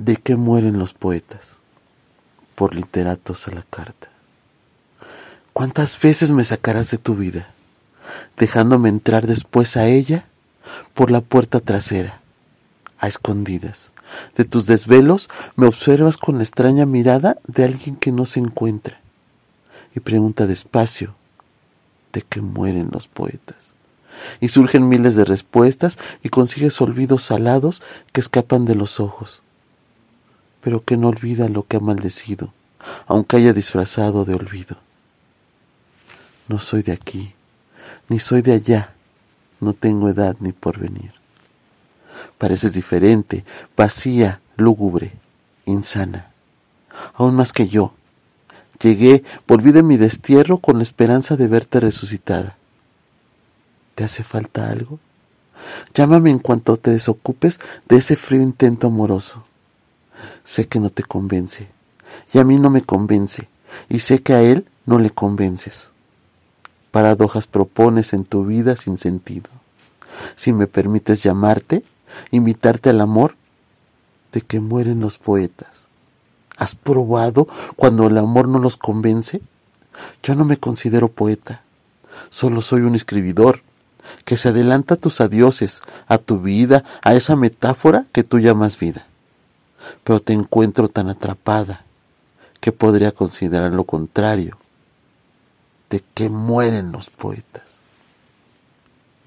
¿De qué mueren los poetas? Por literatos a la carta. ¿Cuántas veces me sacarás de tu vida, dejándome entrar después a ella por la puerta trasera, a escondidas? De tus desvelos me observas con la extraña mirada de alguien que no se encuentra y pregunta despacio de qué mueren los poetas. Y surgen miles de respuestas y consigues olvidos salados que escapan de los ojos pero que no olvida lo que ha maldecido, aunque haya disfrazado de olvido. No soy de aquí, ni soy de allá, no tengo edad ni porvenir. Pareces diferente, vacía, lúgubre, insana, aún más que yo. Llegué, volví de mi destierro con la esperanza de verte resucitada. ¿Te hace falta algo? Llámame en cuanto te desocupes de ese frío intento amoroso. Sé que no te convence, y a mí no me convence, y sé que a él no le convences. Paradojas propones en tu vida sin sentido. Si me permites llamarte, invitarte al amor, de que mueren los poetas. ¿Has probado cuando el amor no los convence? Yo no me considero poeta, solo soy un escribidor que se adelanta a tus adioses, a tu vida, a esa metáfora que tú llamas vida pero te encuentro tan atrapada que podría considerar lo contrario, de que mueren los poetas.